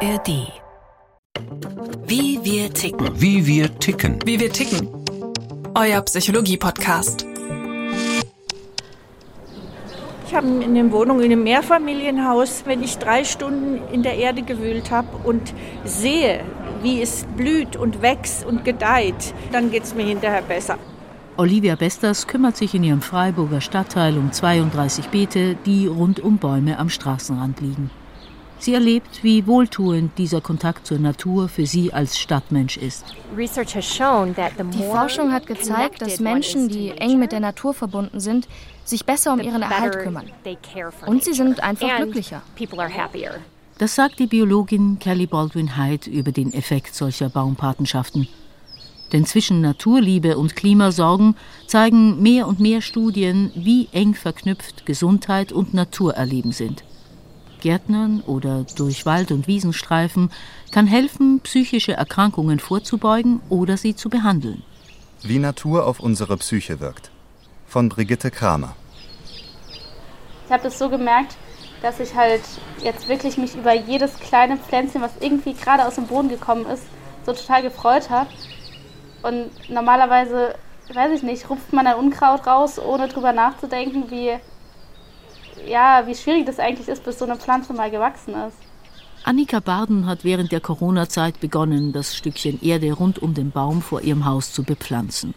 ARD. Wie wir ticken. Wie wir ticken. Wie wir ticken. Euer Psychologie-Podcast. Ich habe in einer Wohnung in einem Mehrfamilienhaus, wenn ich drei Stunden in der Erde gewühlt habe und sehe, wie es blüht und wächst und gedeiht, dann geht es mir hinterher besser. Olivia Bestas kümmert sich in ihrem Freiburger Stadtteil um 32 Beete, die rund um Bäume am Straßenrand liegen. Sie erlebt, wie wohltuend dieser Kontakt zur Natur für sie als Stadtmensch ist. Die Forschung hat gezeigt, dass Menschen, die eng mit der Natur verbunden sind, sich besser um ihren Erhalt kümmern. Und sie sind einfach glücklicher. Das sagt die Biologin Kelly Baldwin Hyde über den Effekt solcher Baumpatenschaften. Denn zwischen Naturliebe und Klimasorgen zeigen mehr und mehr Studien, wie eng verknüpft Gesundheit und Naturerleben sind. Gärtnern oder durch Wald- und Wiesenstreifen kann helfen, psychische Erkrankungen vorzubeugen oder sie zu behandeln. Wie Natur auf unsere Psyche wirkt. Von Brigitte Kramer. Ich habe das so gemerkt, dass ich halt jetzt wirklich mich über jedes kleine Pflänzchen, was irgendwie gerade aus dem Boden gekommen ist, so total gefreut habe. Und normalerweise, weiß ich nicht, rupft man ein Unkraut raus, ohne drüber nachzudenken, wie, ja, wie schwierig das eigentlich ist, bis so eine Pflanze mal gewachsen ist. Annika Barden hat während der Corona-Zeit begonnen, das Stückchen Erde rund um den Baum vor ihrem Haus zu bepflanzen.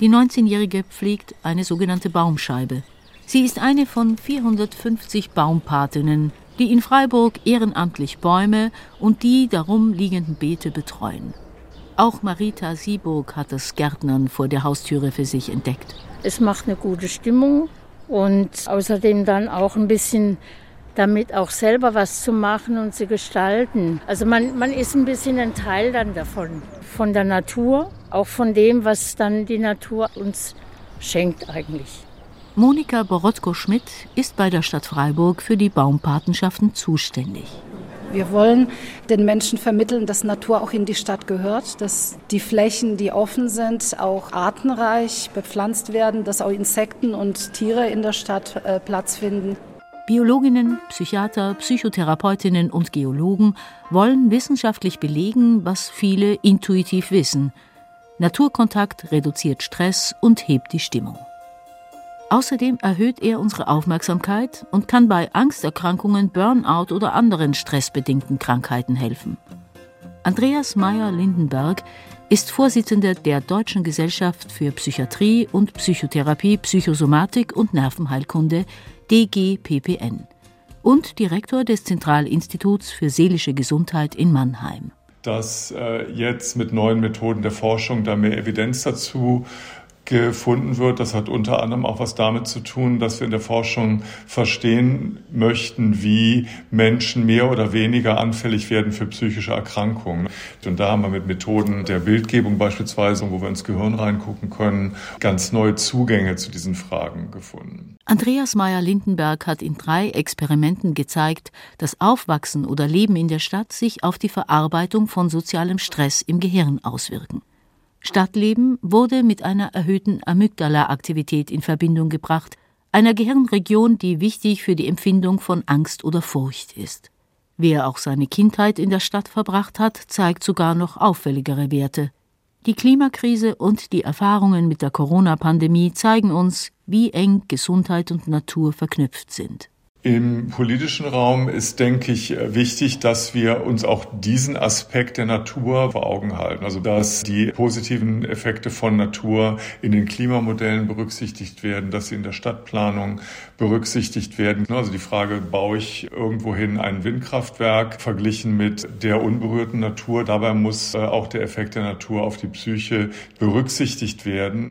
Die 19-Jährige pflegt eine sogenannte Baumscheibe. Sie ist eine von 450 Baumpatinnen, die in Freiburg ehrenamtlich Bäume und die darum liegenden Beete betreuen. Auch Marita Sieburg hat das Gärtnern vor der Haustüre für sich entdeckt. Es macht eine gute Stimmung und außerdem dann auch ein bisschen damit auch selber was zu machen und zu gestalten. Also man, man ist ein bisschen ein Teil dann davon, von der Natur, auch von dem, was dann die Natur uns schenkt eigentlich. Monika Borotko-Schmidt ist bei der Stadt Freiburg für die Baumpatenschaften zuständig. Wir wollen den Menschen vermitteln, dass Natur auch in die Stadt gehört, dass die Flächen, die offen sind, auch artenreich bepflanzt werden, dass auch Insekten und Tiere in der Stadt äh, Platz finden. Biologinnen, Psychiater, Psychotherapeutinnen und Geologen wollen wissenschaftlich belegen, was viele intuitiv wissen. Naturkontakt reduziert Stress und hebt die Stimmung. Außerdem erhöht er unsere Aufmerksamkeit und kann bei Angsterkrankungen, Burnout oder anderen stressbedingten Krankheiten helfen. Andreas Meyer-Lindenberg ist Vorsitzender der Deutschen Gesellschaft für Psychiatrie und Psychotherapie, Psychosomatik und Nervenheilkunde DGPPN und Direktor des Zentralinstituts für seelische Gesundheit in Mannheim. Dass äh, jetzt mit neuen Methoden der Forschung da mehr Evidenz dazu gefunden wird. Das hat unter anderem auch was damit zu tun, dass wir in der Forschung verstehen möchten, wie Menschen mehr oder weniger anfällig werden für psychische Erkrankungen. Und da haben wir mit Methoden der Bildgebung beispielsweise, wo wir ins Gehirn reingucken können, ganz neue Zugänge zu diesen Fragen gefunden. Andreas Meyer-Lindenberg hat in drei Experimenten gezeigt, dass Aufwachsen oder Leben in der Stadt sich auf die Verarbeitung von sozialem Stress im Gehirn auswirken. Stadtleben wurde mit einer erhöhten Amygdala-Aktivität in Verbindung gebracht, einer Gehirnregion, die wichtig für die Empfindung von Angst oder Furcht ist. Wer auch seine Kindheit in der Stadt verbracht hat, zeigt sogar noch auffälligere Werte. Die Klimakrise und die Erfahrungen mit der Corona-Pandemie zeigen uns, wie eng Gesundheit und Natur verknüpft sind. Im politischen Raum ist, denke ich, wichtig, dass wir uns auch diesen Aspekt der Natur vor Augen halten. Also, dass die positiven Effekte von Natur in den Klimamodellen berücksichtigt werden, dass sie in der Stadtplanung berücksichtigt werden. Also die Frage, baue ich irgendwohin ein Windkraftwerk verglichen mit der unberührten Natur? Dabei muss äh, auch der Effekt der Natur auf die Psyche berücksichtigt werden.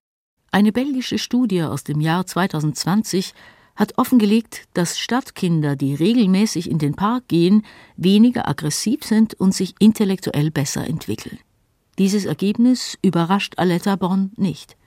Eine belgische Studie aus dem Jahr 2020 hat offengelegt, dass Stadtkinder, die regelmäßig in den Park gehen, weniger aggressiv sind und sich intellektuell besser entwickeln. Dieses Ergebnis überrascht Aletta Born nicht.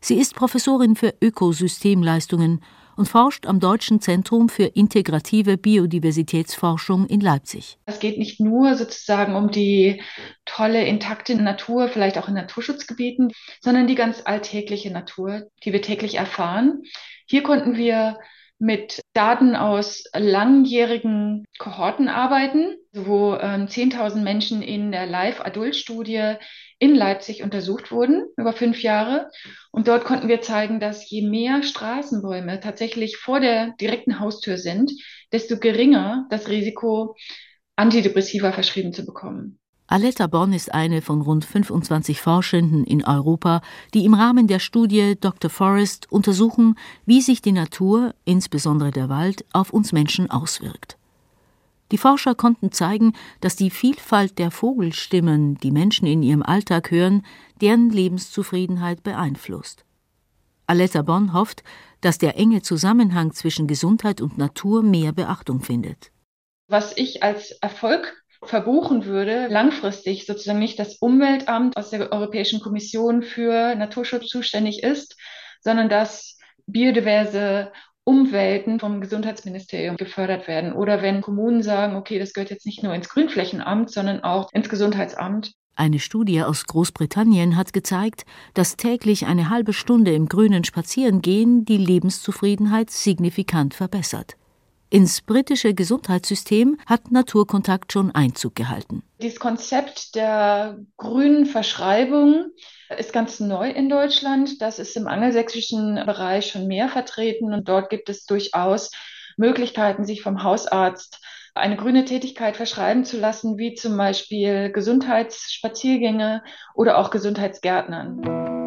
Sie ist Professorin für Ökosystemleistungen und forscht am Deutschen Zentrum für integrative Biodiversitätsforschung in Leipzig. Es geht nicht nur sozusagen um die tolle, intakte Natur, vielleicht auch in Naturschutzgebieten, sondern die ganz alltägliche Natur, die wir täglich erfahren. Hier konnten wir mit Daten aus langjährigen Kohorten arbeiten, wo äh, 10.000 Menschen in der Live-Adult-Studie in Leipzig untersucht wurden über fünf Jahre. Und dort konnten wir zeigen, dass je mehr Straßenbäume tatsächlich vor der direkten Haustür sind, desto geringer das Risiko, Antidepressiva verschrieben zu bekommen. Aletta Bonn ist eine von rund 25 Forschenden in Europa, die im Rahmen der Studie Dr. Forest untersuchen, wie sich die Natur, insbesondere der Wald, auf uns Menschen auswirkt. Die Forscher konnten zeigen, dass die Vielfalt der Vogelstimmen, die Menschen in ihrem Alltag hören, deren Lebenszufriedenheit beeinflusst. Aletta Bonn hofft, dass der enge Zusammenhang zwischen Gesundheit und Natur mehr Beachtung findet. Was ich als Erfolg verbuchen würde, langfristig sozusagen nicht das Umweltamt aus der Europäischen Kommission für Naturschutz zuständig ist, sondern dass biodiverse Umwelten vom Gesundheitsministerium gefördert werden. Oder wenn Kommunen sagen, okay, das gehört jetzt nicht nur ins Grünflächenamt, sondern auch ins Gesundheitsamt. Eine Studie aus Großbritannien hat gezeigt, dass täglich eine halbe Stunde im Grünen Spazierengehen die Lebenszufriedenheit signifikant verbessert. Ins britische Gesundheitssystem hat Naturkontakt schon Einzug gehalten. Dieses Konzept der grünen Verschreibung ist ganz neu in Deutschland. Das ist im angelsächsischen Bereich schon mehr vertreten und dort gibt es durchaus Möglichkeiten, sich vom Hausarzt eine grüne Tätigkeit verschreiben zu lassen, wie zum Beispiel Gesundheitsspaziergänge oder auch Gesundheitsgärtnern.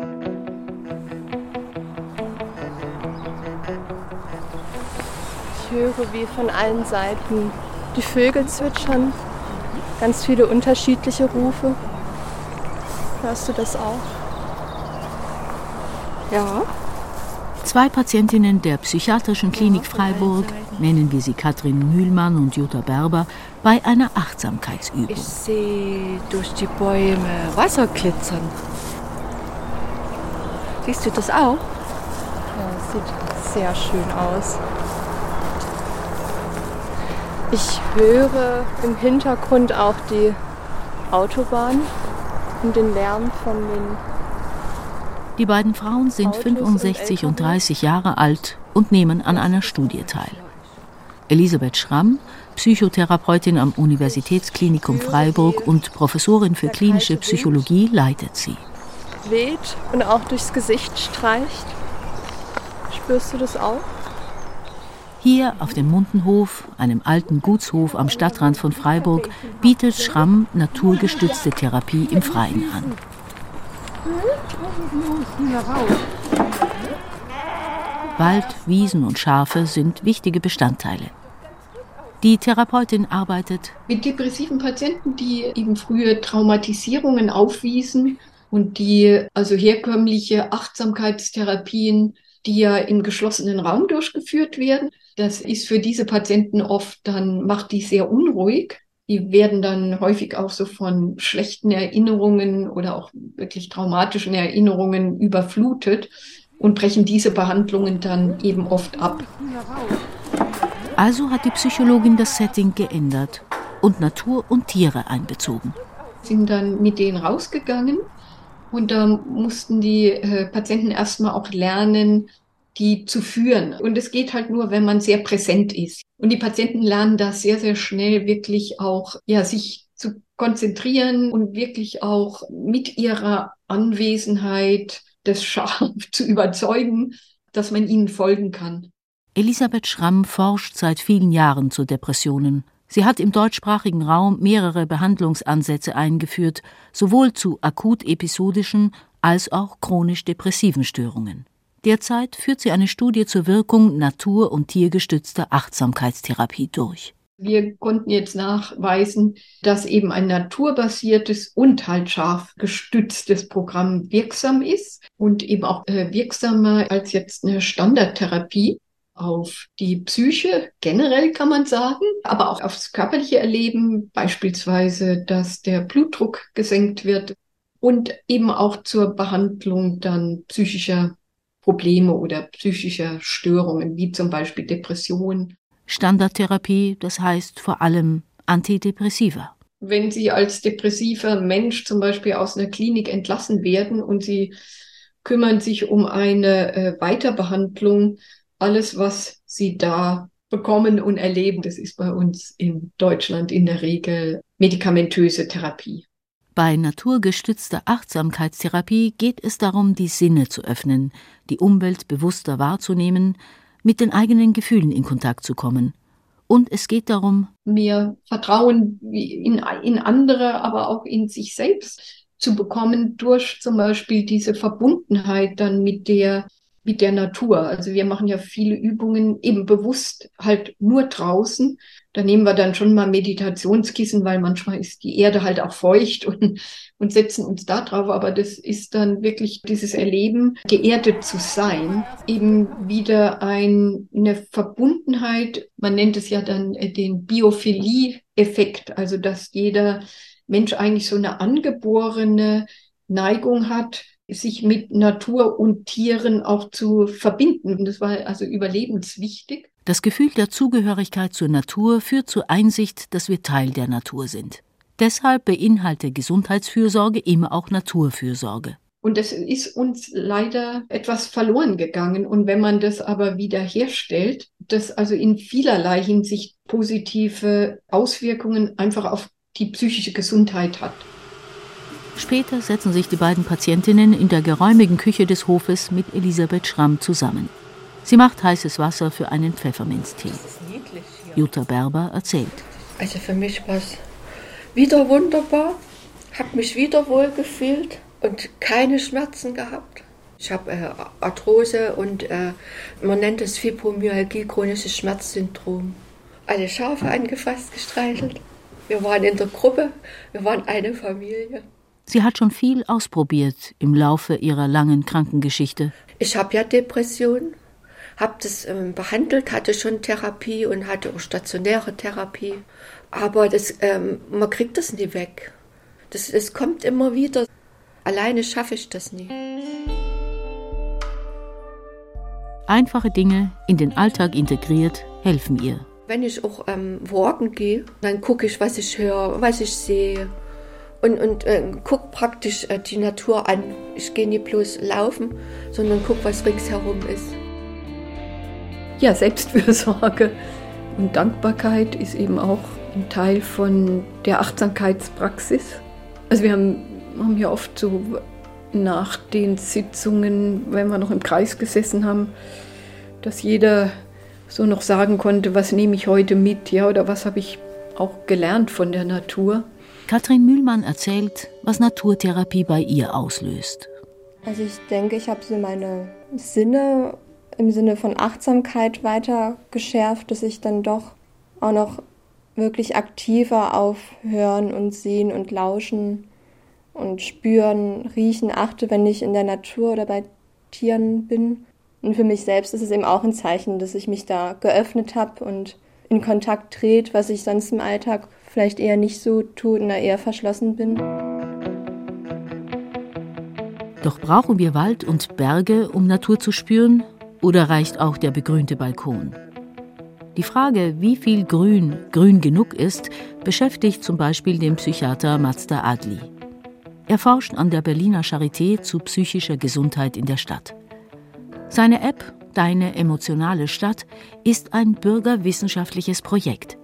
Höre, wie von allen Seiten die Vögel zwitschern. Ganz viele unterschiedliche Rufe. Hörst du das auch? Ja. Zwei Patientinnen der Psychiatrischen Klinik Freiburg, nennen wir sie Katrin Mühlmann und Jutta Berber, bei einer Achtsamkeitsübung. Ich sehe durch die Bäume Wasser glitzern. Siehst du das auch? Ja, das sieht sehr schön aus. Ich höre im Hintergrund auch die Autobahn und den Lärm von den. Die beiden Frauen sind Autos 65 und, und 30 Jahre alt und nehmen an einer Studie teil. Elisabeth Schramm, Psychotherapeutin am Universitätsklinikum Freiburg und Professorin für klinische Psychologie, leitet sie. Weht und auch durchs Gesicht streicht. Spürst du das auch? Hier auf dem Mundenhof, einem alten Gutshof am Stadtrand von Freiburg, bietet Schramm naturgestützte Therapie im Freien an. Wald, Wiesen und Schafe sind wichtige Bestandteile. Die Therapeutin arbeitet mit depressiven Patienten, die eben frühe Traumatisierungen aufwiesen und die also herkömmliche Achtsamkeitstherapien, die ja im geschlossenen Raum durchgeführt werden, das ist für diese Patienten oft dann, macht die sehr unruhig. Die werden dann häufig auch so von schlechten Erinnerungen oder auch wirklich traumatischen Erinnerungen überflutet und brechen diese Behandlungen dann eben oft ab. Also hat die Psychologin das Setting geändert und Natur und Tiere einbezogen. Sind dann mit denen rausgegangen und da mussten die äh, Patienten erstmal auch lernen, die zu führen. Und es geht halt nur, wenn man sehr präsent ist. Und die Patienten lernen da sehr, sehr schnell wirklich auch, ja, sich zu konzentrieren und wirklich auch mit ihrer Anwesenheit das Schaf zu überzeugen, dass man ihnen folgen kann. Elisabeth Schramm forscht seit vielen Jahren zu Depressionen. Sie hat im deutschsprachigen Raum mehrere Behandlungsansätze eingeführt, sowohl zu akut-episodischen als auch chronisch depressiven Störungen. Derzeit führt sie eine Studie zur Wirkung natur- und tiergestützter Achtsamkeitstherapie durch. Wir konnten jetzt nachweisen, dass eben ein naturbasiertes und halt scharf gestütztes Programm wirksam ist und eben auch äh, wirksamer als jetzt eine Standardtherapie auf die Psyche generell kann man sagen, aber auch aufs körperliche Erleben, beispielsweise, dass der Blutdruck gesenkt wird und eben auch zur Behandlung dann psychischer Probleme oder psychischer Störungen, wie zum Beispiel Depressionen. Standardtherapie, das heißt vor allem Antidepressiva. Wenn Sie als depressiver Mensch zum Beispiel aus einer Klinik entlassen werden und Sie kümmern sich um eine äh, Weiterbehandlung, alles, was sie da bekommen und erleben. Das ist bei uns in Deutschland in der Regel medikamentöse Therapie. Bei naturgestützter Achtsamkeitstherapie geht es darum, die Sinne zu öffnen, die Umwelt bewusster wahrzunehmen, mit den eigenen Gefühlen in Kontakt zu kommen. Und es geht darum, mehr Vertrauen in, in andere, aber auch in sich selbst zu bekommen durch zum Beispiel diese Verbundenheit dann mit der mit der Natur. Also wir machen ja viele Übungen eben bewusst halt nur draußen. Da nehmen wir dann schon mal Meditationskissen, weil manchmal ist die Erde halt auch feucht und, und setzen uns da drauf. Aber das ist dann wirklich dieses Erleben, geerdet zu sein, eben wieder ein, eine Verbundenheit. Man nennt es ja dann äh, den Biophilie-Effekt. Also dass jeder Mensch eigentlich so eine angeborene Neigung hat, sich mit Natur und Tieren auch zu verbinden. Das war also überlebenswichtig. Das Gefühl der Zugehörigkeit zur Natur führt zur Einsicht, dass wir Teil der Natur sind. Deshalb beinhaltet Gesundheitsfürsorge immer auch Naturfürsorge. Und das ist uns leider etwas verloren gegangen. Und wenn man das aber wieder herstellt, das also in vielerlei Hinsicht positive Auswirkungen einfach auf die psychische Gesundheit hat. Später setzen sich die beiden Patientinnen in der geräumigen Küche des Hofes mit Elisabeth Schramm zusammen. Sie macht heißes Wasser für einen Pfefferminztee. Jutta Berber erzählt. Also für mich war es wieder wunderbar, habe mich wieder wohl gefühlt und keine Schmerzen gehabt. Ich habe äh, Arthrose und äh, man nennt es Fibromyalgie, chronisches Schmerzsyndrom. Alle Schafe angefasst, gestreichelt. Wir waren in der Gruppe, wir waren eine Familie. Sie hat schon viel ausprobiert im Laufe ihrer langen Krankengeschichte. Ich habe ja Depressionen, habe das ähm, behandelt, hatte schon Therapie und hatte auch stationäre Therapie. Aber das, ähm, man kriegt das nie weg. Das, das kommt immer wieder. Alleine schaffe ich das nie. Einfache Dinge in den Alltag integriert helfen ihr. Wenn ich auch ähm, walken gehe, dann gucke ich, was ich höre, was ich sehe und, und äh, guck praktisch äh, die Natur an. Ich gehe nicht bloß laufen, sondern guck, was ringsherum ist. Ja, Selbstfürsorge und Dankbarkeit ist eben auch ein Teil von der Achtsamkeitspraxis. Also wir haben, haben ja oft so nach den Sitzungen, wenn wir noch im Kreis gesessen haben, dass jeder so noch sagen konnte, was nehme ich heute mit, ja, oder was habe ich auch gelernt von der Natur. Katrin Mühlmann erzählt, was Naturtherapie bei ihr auslöst. Also ich denke, ich habe so meine Sinne im Sinne von Achtsamkeit weiter geschärft, dass ich dann doch auch noch wirklich aktiver auf Hören und Sehen und Lauschen und Spüren, Riechen achte, wenn ich in der Natur oder bei Tieren bin. Und für mich selbst ist es eben auch ein Zeichen, dass ich mich da geöffnet habe und in Kontakt trete, was ich sonst im Alltag vielleicht eher nicht so tue und da eher verschlossen bin. Doch brauchen wir Wald und Berge, um Natur zu spüren? Oder reicht auch der begrünte Balkon? Die Frage, wie viel Grün grün genug ist, beschäftigt zum Beispiel den Psychiater Mazda Adli. Er forscht an der Berliner Charité zu psychischer Gesundheit in der Stadt. Seine App Deine emotionale Stadt ist ein bürgerwissenschaftliches Projekt.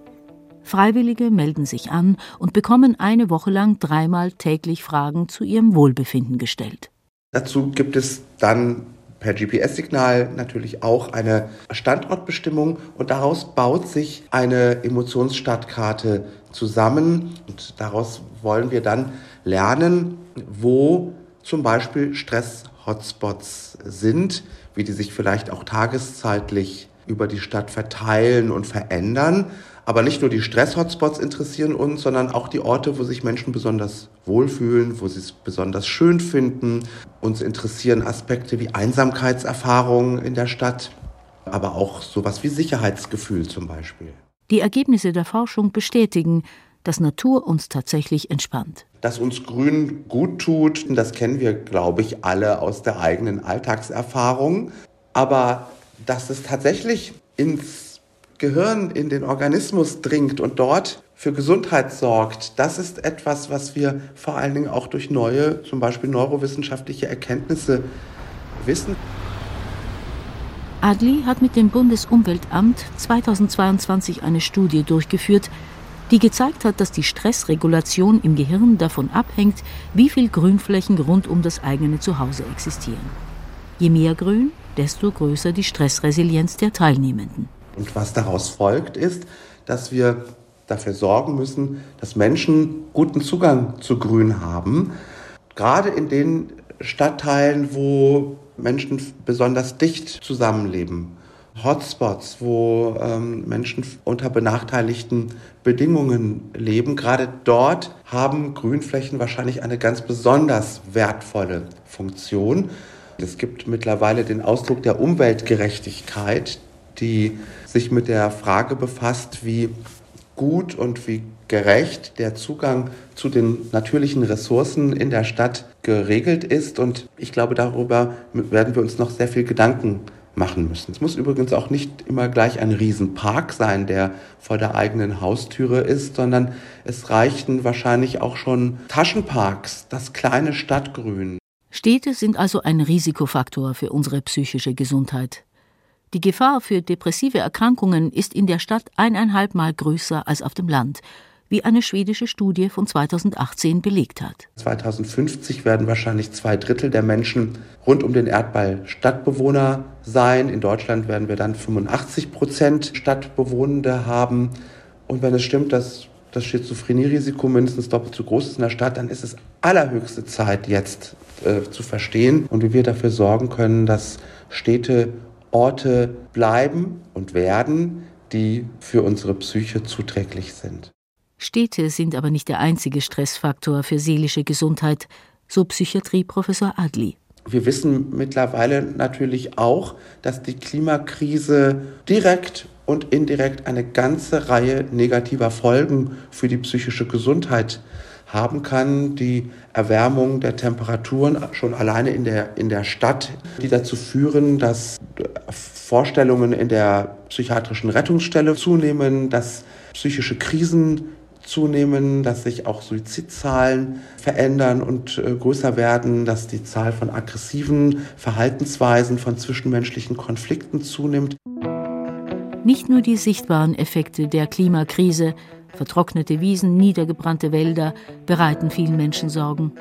Freiwillige melden sich an und bekommen eine Woche lang dreimal täglich Fragen zu ihrem Wohlbefinden gestellt. Dazu gibt es dann per GPS-Signal natürlich auch eine Standortbestimmung und daraus baut sich eine Emotionsstadtkarte zusammen und daraus wollen wir dann lernen, wo zum Beispiel Stress-Hotspots sind, wie die sich vielleicht auch tageszeitlich über die Stadt verteilen und verändern aber nicht nur die Stress-Hotspots interessieren uns, sondern auch die Orte, wo sich Menschen besonders wohlfühlen, wo sie es besonders schön finden. Uns interessieren Aspekte wie Einsamkeitserfahrungen in der Stadt, aber auch sowas wie Sicherheitsgefühl zum Beispiel. Die Ergebnisse der Forschung bestätigen, dass Natur uns tatsächlich entspannt. Dass uns Grün gut tut, das kennen wir, glaube ich, alle aus der eigenen Alltagserfahrung. Aber dass es tatsächlich ins Gehirn in den Organismus dringt und dort für Gesundheit sorgt, das ist etwas, was wir vor allen Dingen auch durch neue, zum Beispiel neurowissenschaftliche Erkenntnisse wissen. Adli hat mit dem Bundesumweltamt 2022 eine Studie durchgeführt, die gezeigt hat, dass die Stressregulation im Gehirn davon abhängt, wie viel Grünflächen rund um das eigene Zuhause existieren. Je mehr Grün, desto größer die Stressresilienz der Teilnehmenden. Und was daraus folgt, ist, dass wir dafür sorgen müssen, dass Menschen guten Zugang zu Grün haben. Gerade in den Stadtteilen, wo Menschen besonders dicht zusammenleben. Hotspots, wo ähm, Menschen unter benachteiligten Bedingungen leben. Gerade dort haben Grünflächen wahrscheinlich eine ganz besonders wertvolle Funktion. Es gibt mittlerweile den Ausdruck der Umweltgerechtigkeit, die sich mit der Frage befasst, wie gut und wie gerecht der Zugang zu den natürlichen Ressourcen in der Stadt geregelt ist. Und ich glaube, darüber werden wir uns noch sehr viel Gedanken machen müssen. Es muss übrigens auch nicht immer gleich ein Riesenpark sein, der vor der eigenen Haustüre ist, sondern es reichen wahrscheinlich auch schon Taschenparks, das kleine Stadtgrün. Städte sind also ein Risikofaktor für unsere psychische Gesundheit. Die Gefahr für depressive Erkrankungen ist in der Stadt eineinhalb Mal größer als auf dem Land wie eine schwedische Studie von 2018 belegt hat. 2050 werden wahrscheinlich zwei Drittel der Menschen rund um den Erdball Stadtbewohner sein. In Deutschland werden wir dann 85 Prozent Stadtbewohnende haben. Und wenn es stimmt, dass das Schizophrenie-Risiko mindestens doppelt so groß ist in der Stadt, dann ist es allerhöchste Zeit jetzt äh, zu verstehen und wie wir dafür sorgen können, dass Städte Orte bleiben und werden, die für unsere Psyche zuträglich sind. Städte sind aber nicht der einzige Stressfaktor für seelische Gesundheit, so Psychiatrieprofessor Adli. Wir wissen mittlerweile natürlich auch, dass die Klimakrise direkt und indirekt eine ganze Reihe negativer Folgen für die psychische Gesundheit haben kann. Die Erwärmung der Temperaturen schon alleine in der, in der Stadt, die dazu führen, dass Vorstellungen in der psychiatrischen Rettungsstelle zunehmen, dass psychische Krisen zunehmen, dass sich auch Suizidzahlen verändern und äh, größer werden, dass die Zahl von aggressiven Verhaltensweisen, von zwischenmenschlichen Konflikten zunimmt. Nicht nur die sichtbaren Effekte der Klimakrise, vertrocknete Wiesen, niedergebrannte Wälder bereiten vielen Menschen Sorgen.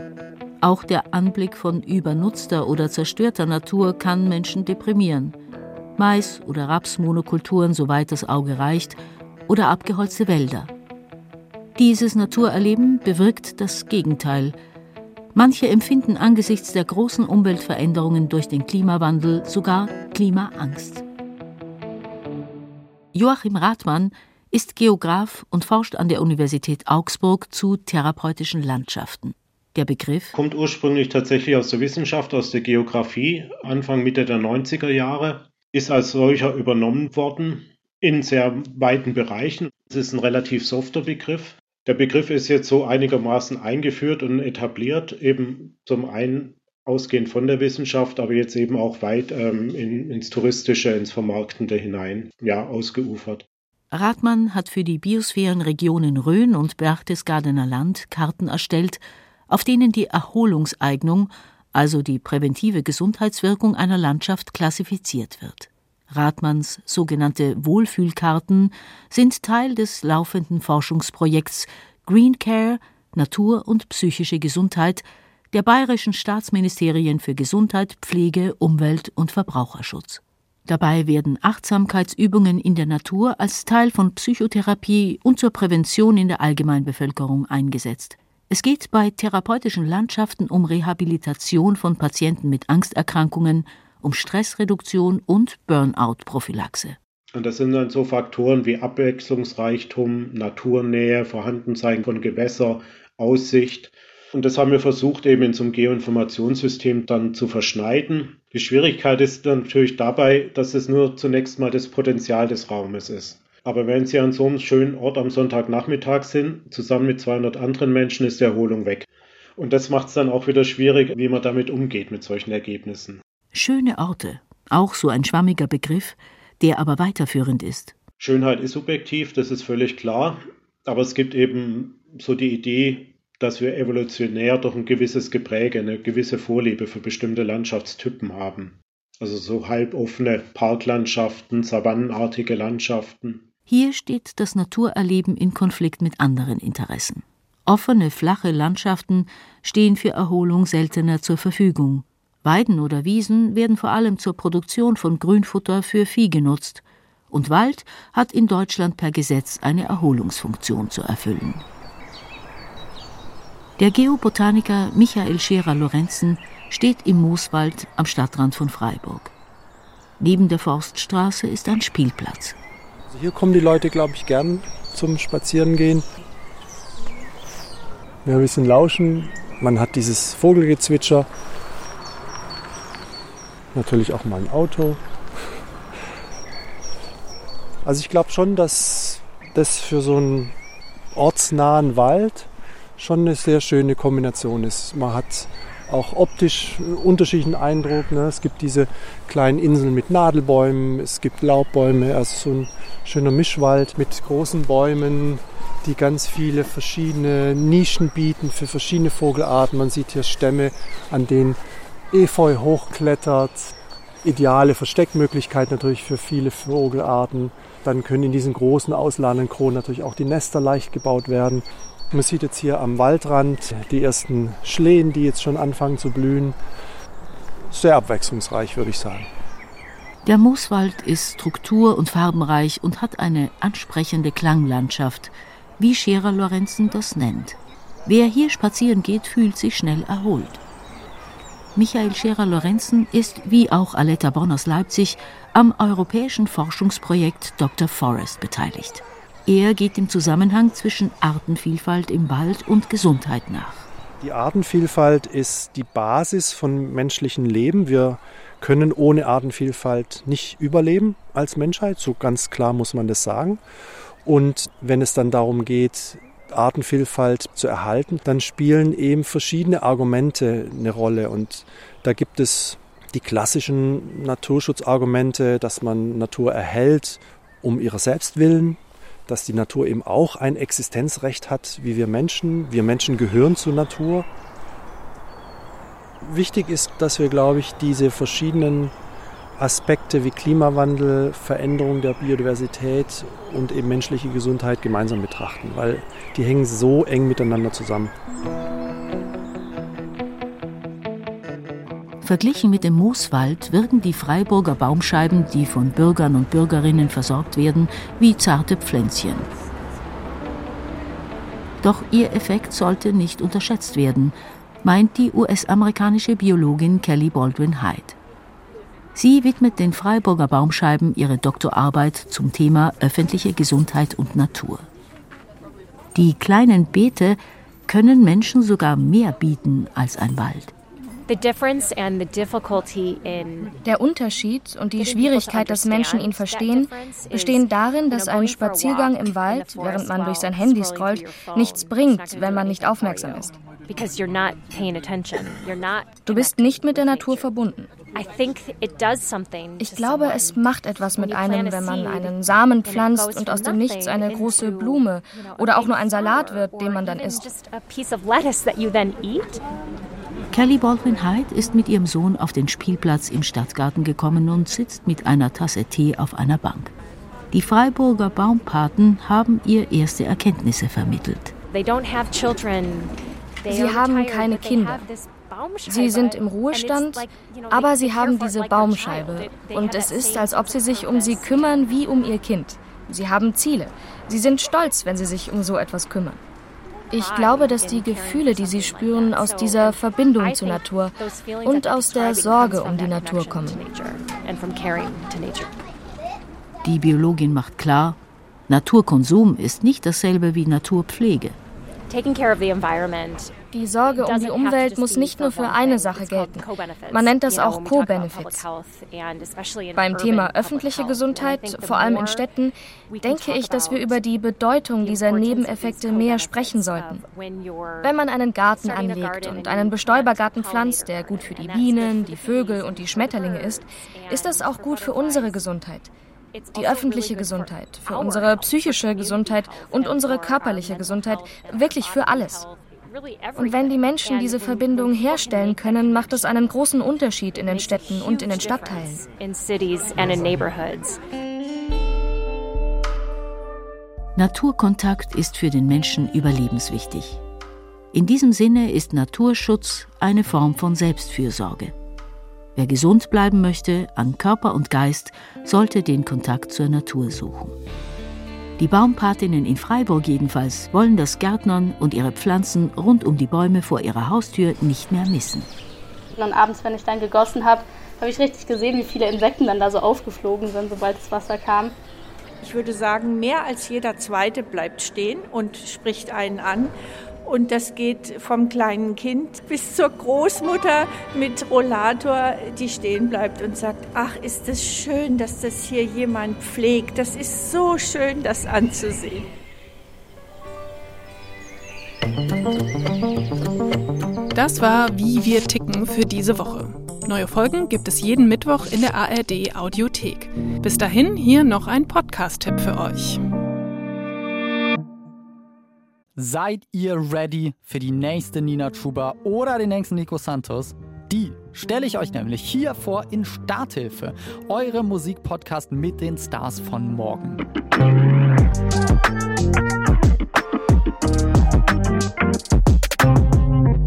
Auch der Anblick von übernutzter oder zerstörter Natur kann Menschen deprimieren. Mais- oder Rapsmonokulturen, soweit das Auge reicht, oder abgeholzte Wälder. Dieses Naturerleben bewirkt das Gegenteil. Manche empfinden angesichts der großen Umweltveränderungen durch den Klimawandel sogar Klimaangst. Joachim Rathmann ist Geograf und forscht an der Universität Augsburg zu therapeutischen Landschaften. Der Begriff kommt ursprünglich tatsächlich aus der Wissenschaft, aus der Geografie, Anfang Mitte der 90er Jahre, ist als solcher übernommen worden in sehr weiten Bereichen. Es ist ein relativ softer Begriff. Der Begriff ist jetzt so einigermaßen eingeführt und etabliert, eben zum einen ausgehend von der Wissenschaft, aber jetzt eben auch weit ähm, in, ins Touristische, ins Vermarktende hinein, ja, ausgeufert. Rathmann hat für die Biosphärenregionen Rhön und Berchtesgadener Land Karten erstellt, auf denen die Erholungseignung, also die präventive Gesundheitswirkung einer Landschaft klassifiziert wird. Rathmanns sogenannte Wohlfühlkarten sind Teil des laufenden Forschungsprojekts Green Care Natur und psychische Gesundheit der bayerischen Staatsministerien für Gesundheit, Pflege, Umwelt und Verbraucherschutz. Dabei werden Achtsamkeitsübungen in der Natur als Teil von Psychotherapie und zur Prävention in der Allgemeinbevölkerung eingesetzt. Es geht bei therapeutischen Landschaften um Rehabilitation von Patienten mit Angsterkrankungen, um Stressreduktion und Burnout-Prophylaxe. Und das sind dann so Faktoren wie Abwechslungsreichtum, Naturnähe, Vorhandensein von Gewässer, Aussicht. Und das haben wir versucht, eben in so einem Geoinformationssystem dann zu verschneiden. Die Schwierigkeit ist natürlich dabei, dass es nur zunächst mal das Potenzial des Raumes ist. Aber wenn Sie an so einem schönen Ort am Sonntagnachmittag sind, zusammen mit 200 anderen Menschen, ist die Erholung weg. Und das macht es dann auch wieder schwierig, wie man damit umgeht mit solchen Ergebnissen. Schöne Orte, auch so ein schwammiger Begriff, der aber weiterführend ist. Schönheit ist subjektiv, das ist völlig klar. Aber es gibt eben so die Idee, dass wir evolutionär doch ein gewisses Gepräge, eine gewisse Vorliebe für bestimmte Landschaftstypen haben. Also so halboffene Parklandschaften, savannenartige Landschaften. Hier steht das Naturerleben in Konflikt mit anderen Interessen. Offene, flache Landschaften stehen für Erholung seltener zur Verfügung. Weiden oder Wiesen werden vor allem zur Produktion von Grünfutter für Vieh genutzt, und Wald hat in Deutschland per Gesetz eine Erholungsfunktion zu erfüllen. Der Geobotaniker Michael Scherer-Lorenzen steht im Mooswald am Stadtrand von Freiburg. Neben der Forststraße ist ein Spielplatz. Also hier kommen die Leute, glaube ich, gern zum Spazierengehen. Ja, ein bisschen lauschen. Man hat dieses Vogelgezwitscher. Natürlich auch mal ein Auto. Also ich glaube schon, dass das für so einen ortsnahen Wald schon eine sehr schöne Kombination ist. Man hat auch optisch einen unterschiedlichen Eindruck. Ne? Es gibt diese kleinen Inseln mit Nadelbäumen, es gibt Laubbäume, also so ein schöner Mischwald mit großen Bäumen, die ganz viele verschiedene Nischen bieten für verschiedene Vogelarten. Man sieht hier Stämme, an denen Efeu hochklettert. Ideale Versteckmöglichkeit natürlich für viele Vogelarten. Dann können in diesen großen ausladenden Kronen natürlich auch die Nester leicht gebaut werden. Man sieht jetzt hier am Waldrand die ersten Schlehen, die jetzt schon anfangen zu blühen. Sehr abwechslungsreich, würde ich sagen. Der Mooswald ist struktur- und farbenreich und hat eine ansprechende Klanglandschaft, wie Scherer Lorenzen das nennt. Wer hier spazieren geht, fühlt sich schnell erholt. Michael Scherer Lorenzen ist, wie auch Aletta Bonn aus Leipzig, am europäischen Forschungsprojekt Dr. Forest beteiligt. Er geht dem Zusammenhang zwischen Artenvielfalt im Wald und Gesundheit nach. Die Artenvielfalt ist die Basis von menschlichem Leben. Wir können ohne Artenvielfalt nicht überleben als Menschheit, so ganz klar muss man das sagen. Und wenn es dann darum geht, Artenvielfalt zu erhalten, dann spielen eben verschiedene Argumente eine Rolle. Und da gibt es die klassischen Naturschutzargumente, dass man Natur erhält um ihrer selbst willen, dass die Natur eben auch ein Existenzrecht hat, wie wir Menschen. Wir Menschen gehören zur Natur. Wichtig ist, dass wir, glaube ich, diese verschiedenen Aspekte wie Klimawandel, Veränderung der Biodiversität und eben menschliche Gesundheit gemeinsam betrachten, weil die hängen so eng miteinander zusammen. Verglichen mit dem Mooswald wirken die Freiburger Baumscheiben, die von Bürgern und Bürgerinnen versorgt werden, wie zarte Pflänzchen. Doch ihr Effekt sollte nicht unterschätzt werden, meint die US-amerikanische Biologin Kelly Baldwin Hyde. Sie widmet den Freiburger Baumscheiben ihre Doktorarbeit zum Thema öffentliche Gesundheit und Natur. Die kleinen Beete können Menschen sogar mehr bieten als ein Wald. Der Unterschied und die Schwierigkeit, dass Menschen ihn verstehen, bestehen darin, dass ein Spaziergang im Wald, während man durch sein Handy scrollt, nichts bringt, wenn man nicht aufmerksam ist. Du bist nicht mit der Natur verbunden. Ich glaube, es macht etwas mit einem, wenn man einen Samen pflanzt und aus dem Nichts eine große Blume oder auch nur ein Salat wird, den man dann isst. Kelly Baldwin Hyde ist mit ihrem Sohn auf den Spielplatz im Stadtgarten gekommen und sitzt mit einer Tasse Tee auf einer Bank. Die Freiburger Baumpaten haben ihr erste Erkenntnisse vermittelt. Sie haben keine Kinder. Sie sind im Ruhestand, aber sie haben diese Baumscheibe. Und es ist, als ob sie sich um sie kümmern wie um ihr Kind. Sie haben Ziele. Sie sind stolz, wenn sie sich um so etwas kümmern. Ich glaube, dass die Gefühle, die sie spüren, aus dieser Verbindung zur Natur und aus der Sorge um die Natur kommen. Die Biologin macht klar, Naturkonsum ist nicht dasselbe wie Naturpflege. Die Sorge um die Umwelt muss nicht nur für eine Sache gelten. Man nennt das auch Co-Benefits. Beim Thema öffentliche Gesundheit, vor allem in Städten, denke ich, dass wir über die Bedeutung dieser Nebeneffekte mehr sprechen sollten. Wenn man einen Garten anlegt und einen Bestäubergarten pflanzt, der gut für die Bienen, die Vögel und die Schmetterlinge ist, ist das auch gut für unsere Gesundheit die öffentliche Gesundheit, für unsere psychische Gesundheit und unsere körperliche Gesundheit, wirklich für alles. Und wenn die Menschen diese Verbindung herstellen können, macht es einen großen Unterschied in den Städten und in den Stadtteilen. Naturkontakt ist für den Menschen überlebenswichtig. In diesem Sinne ist Naturschutz eine Form von Selbstfürsorge. Wer gesund bleiben möchte an Körper und Geist, sollte den Kontakt zur Natur suchen. Die Baumpatinnen in Freiburg jedenfalls wollen das Gärtnern und ihre Pflanzen rund um die Bäume vor ihrer Haustür nicht mehr missen. Und abends, wenn ich dann gegossen habe, habe ich richtig gesehen, wie viele Insekten dann da so aufgeflogen sind, sobald das Wasser kam. Ich würde sagen, mehr als jeder Zweite bleibt stehen und spricht einen an. Und das geht vom kleinen Kind bis zur Großmutter mit Rollator, die stehen bleibt und sagt, ach, ist es schön, dass das hier jemand pflegt. Das ist so schön, das anzusehen. Das war Wie wir ticken für diese Woche. Neue Folgen gibt es jeden Mittwoch in der ARD Audiothek. Bis dahin hier noch ein Podcast-Tipp für euch. Seid ihr ready für die nächste Nina Chuba oder den nächsten Nico Santos? Die stelle ich euch nämlich hier vor in Starthilfe, eure Musikpodcast mit den Stars von morgen.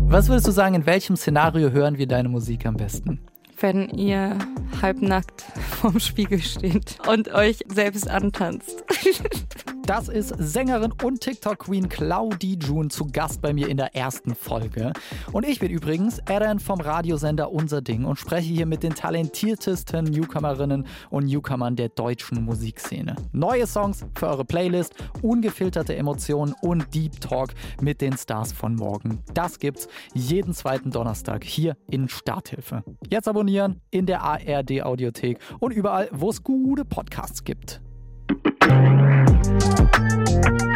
Was würdest du sagen, in welchem Szenario hören wir deine Musik am besten? Wenn ihr halbnackt vorm Spiegel steht und euch selbst antanzt. Das ist Sängerin und TikTok-Queen Claudie June zu Gast bei mir in der ersten Folge. Und ich bin übrigens Aaron vom Radiosender Unser Ding und spreche hier mit den talentiertesten Newcomerinnen und Newcomern der deutschen Musikszene. Neue Songs für eure Playlist, ungefilterte Emotionen und Deep Talk mit den Stars von morgen. Das gibt's jeden zweiten Donnerstag hier in Starthilfe. Jetzt abonnieren in der ARD Audiothek und überall, wo es gute Podcasts gibt. Thank you.